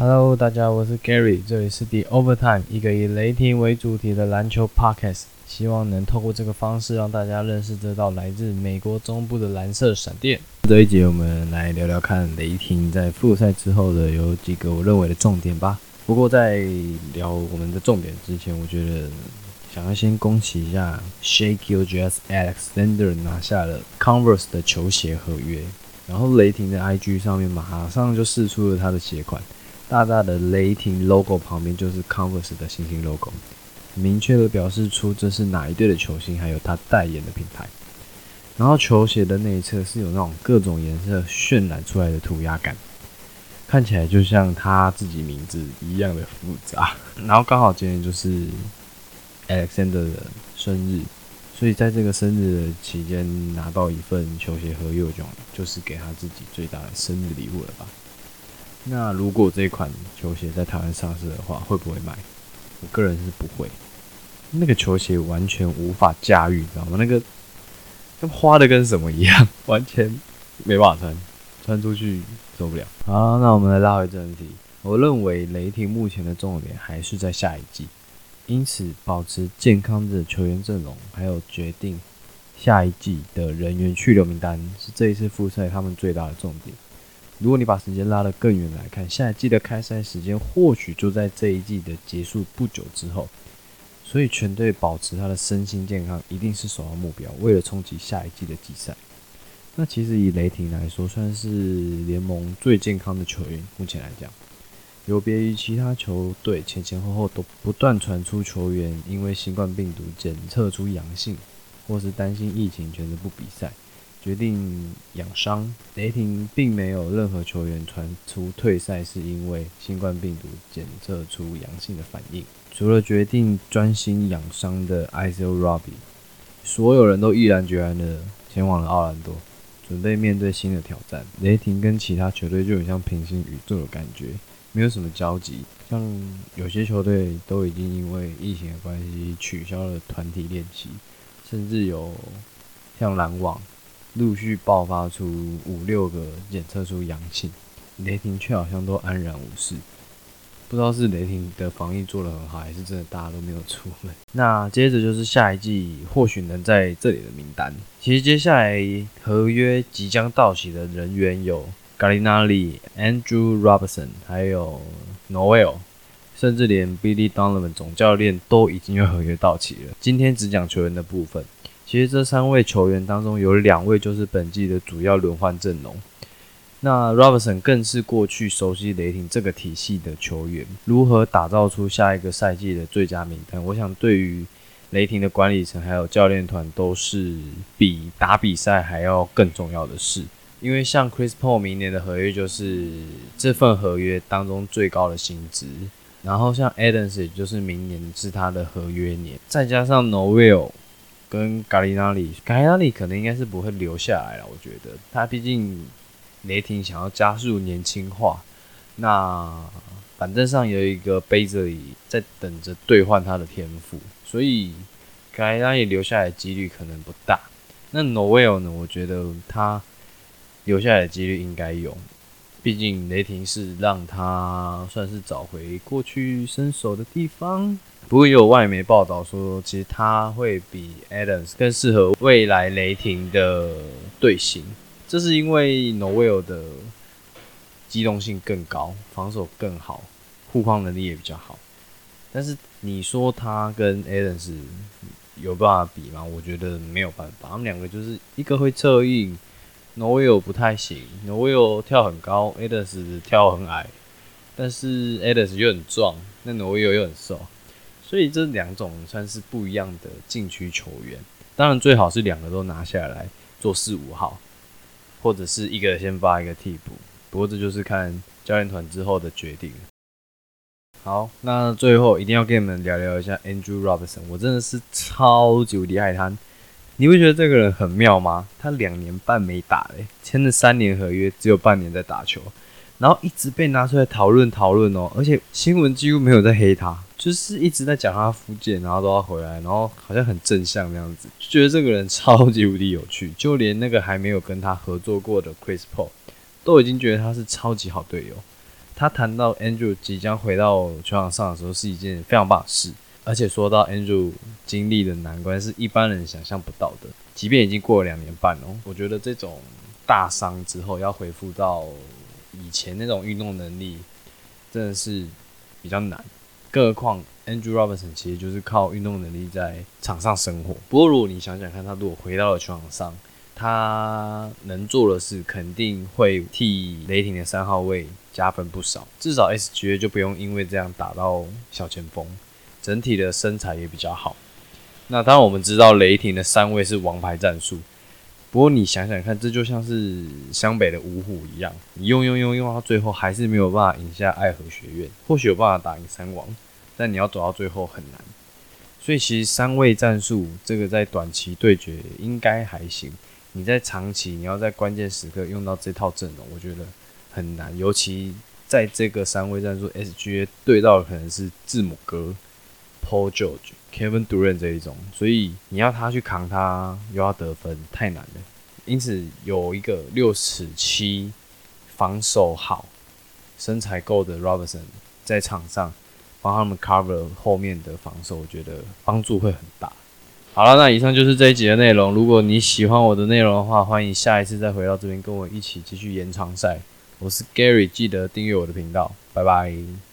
Hello，大家，我是 Gary，这里是 The Overtime，一个以雷霆为主题的篮球 Podcast，希望能透过这个方式让大家认识这道来自美国中部的蓝色闪电。这一节我们来聊聊看雷霆在复赛之后的有几个我认为的重点吧。不过在聊我们的重点之前，我觉得想要先恭喜一下 Shake Your Jazz Alexander 拿下了 Converse 的球鞋合约，然后雷霆的 IG 上面马上就试出了他的鞋款。大大的雷霆 logo 旁边就是 Converse 的星星 logo，明确的表示出这是哪一队的球星，还有他代言的品牌。然后球鞋的内侧是有那种各种颜色渲染出来的涂鸦感，看起来就像他自己名字一样的复杂。然后刚好今天就是 Alexander 的生日，所以在这个生日的期间拿到一份球鞋合约，就就是给他自己最大的生日礼物了吧。那如果这款球鞋在台湾上市的话，会不会卖？我个人是不会。那个球鞋完全无法驾驭，知道吗？那个跟花的跟什么一样，完全没办法穿，穿出去受不了。好，那我们来拉回正题。我认为雷霆目前的重点还是在下一季，因此保持健康的球员阵容，还有决定下一季的人员去留名单，是这一次复赛他们最大的重点。如果你把时间拉得更远来看，下一季的开赛时间或许就在这一季的结束不久之后，所以全队保持他的身心健康一定是首要目标。为了冲击下一季的季赛，那其实以雷霆来说，算是联盟最健康的球员。目前来讲，有别于其他球队前前后后都不断传出球员因为新冠病毒检测出阳性，或是担心疫情选择不比赛。决定养伤，雷霆并没有任何球员传出退赛是因为新冠病毒检测出阳性的反应。除了决定专心养伤的 Isaiah Robbie，所有人都毅然决然的前往了奥兰多，准备面对新的挑战。雷霆跟其他球队就很像平行宇宙的感觉，没有什么交集。像有些球队都已经因为疫情的关系取消了团体练习，甚至有像篮网。陆续爆发出五六个检测出阳性，雷霆却好像都安然无事。不知道是雷霆的防疫做得很好，还是真的大家都没有出门。那接着就是下一季或许能在这里的名单。其实接下来合约即将到期的人员有 g a l i n a l i、Andrew Robertson，还有 Noel，甚至连 Billy Donovan 总教练都已经有合约到期了。今天只讲球员的部分。其实这三位球员当中有两位就是本季的主要轮换阵容，那 Roberson 更是过去熟悉雷霆这个体系的球员，如何打造出下一个赛季的最佳名单？我想对于雷霆的管理层还有教练团都是比打比赛还要更重要的事，因为像 Chris Paul 明年的合约就是这份合约当中最高的薪资，然后像 Adams 也就是明年是他的合约年，再加上 Noel。跟咖喱那里，咖喱那里可能应该是不会留下来了。我觉得他毕竟雷霆想要加速年轻化，那板凳上有一个杯子里在等着兑换他的天赋，所以咖喱那里留下来的几率可能不大。那 Noel 呢？我觉得他留下来的几率应该有，毕竟雷霆是让他算是找回过去身手的地方。不过也有外媒报道说，其实他会比 Adams 更适合未来雷霆的队形，这是因为 Noel 的机动性更高，防守更好，护框能力也比较好。但是你说他跟 Adams 有办法比吗？我觉得没有办法，他们两个就是一个会策应，Noel 不太行，Noel 跳很高，Adams 跳很矮，但是 Adams 又很壮，那 Noel 又很瘦。所以这两种算是不一样的禁区球员，当然最好是两个都拿下来做四五号，或者是一个先发一个替补。不过这就是看教练团之后的决定。好，那最后一定要跟你们聊聊一下 Andrew Robertson，我真的是超级无敌爱他。你会觉得这个人很妙吗？他两年半没打嘞，签了三年合约，只有半年在打球，然后一直被拿出来讨论讨论哦，而且新闻几乎没有在黑他。就是一直在讲他复健，然后都要回来，然后好像很正向那样子，就觉得这个人超级无敌有趣。就连那个还没有跟他合作过的 Chris Paul，都已经觉得他是超级好队友。他谈到 Andrew 即将回到球场上的时候，是一件非常棒的事。而且说到 Andrew 经历的难关，是一般人想象不到的。即便已经过了两年半哦，我觉得这种大伤之后要恢复到以前那种运动能力，真的是比较难。更何况 Andrew Robertson 其实就是靠运动能力在场上生活。不过如果你想想看，他如果回到了球场上，他能做的事肯定会替雷霆的三号位加分不少，至少 SGA 就不用因为这样打到小前锋，整体的身材也比较好。那当然我们知道雷霆的三位是王牌战术，不过你想想看，这就像是湘北的五虎一样，你用用用用到最后还是没有办法赢下爱河学院，或许有办法打赢三王，但你要走到最后很难。所以其实三位战术这个在短期对决应该还行。你在长期，你要在关键时刻用到这套阵容，我觉得很难。尤其在这个三位战术，SGA 对到的可能是字母哥、Paul George、Kevin Durant 这一种，所以你要他去扛他，又要得分，太难了。因此，有一个六尺七、防守好、身材够的 Roberson 在场上帮他们 cover 后面的防守，我觉得帮助会很大。好了，那以上就是这一集的内容。如果你喜欢我的内容的话，欢迎下一次再回到这边跟我一起继续延长赛。我是 Gary，记得订阅我的频道，拜拜。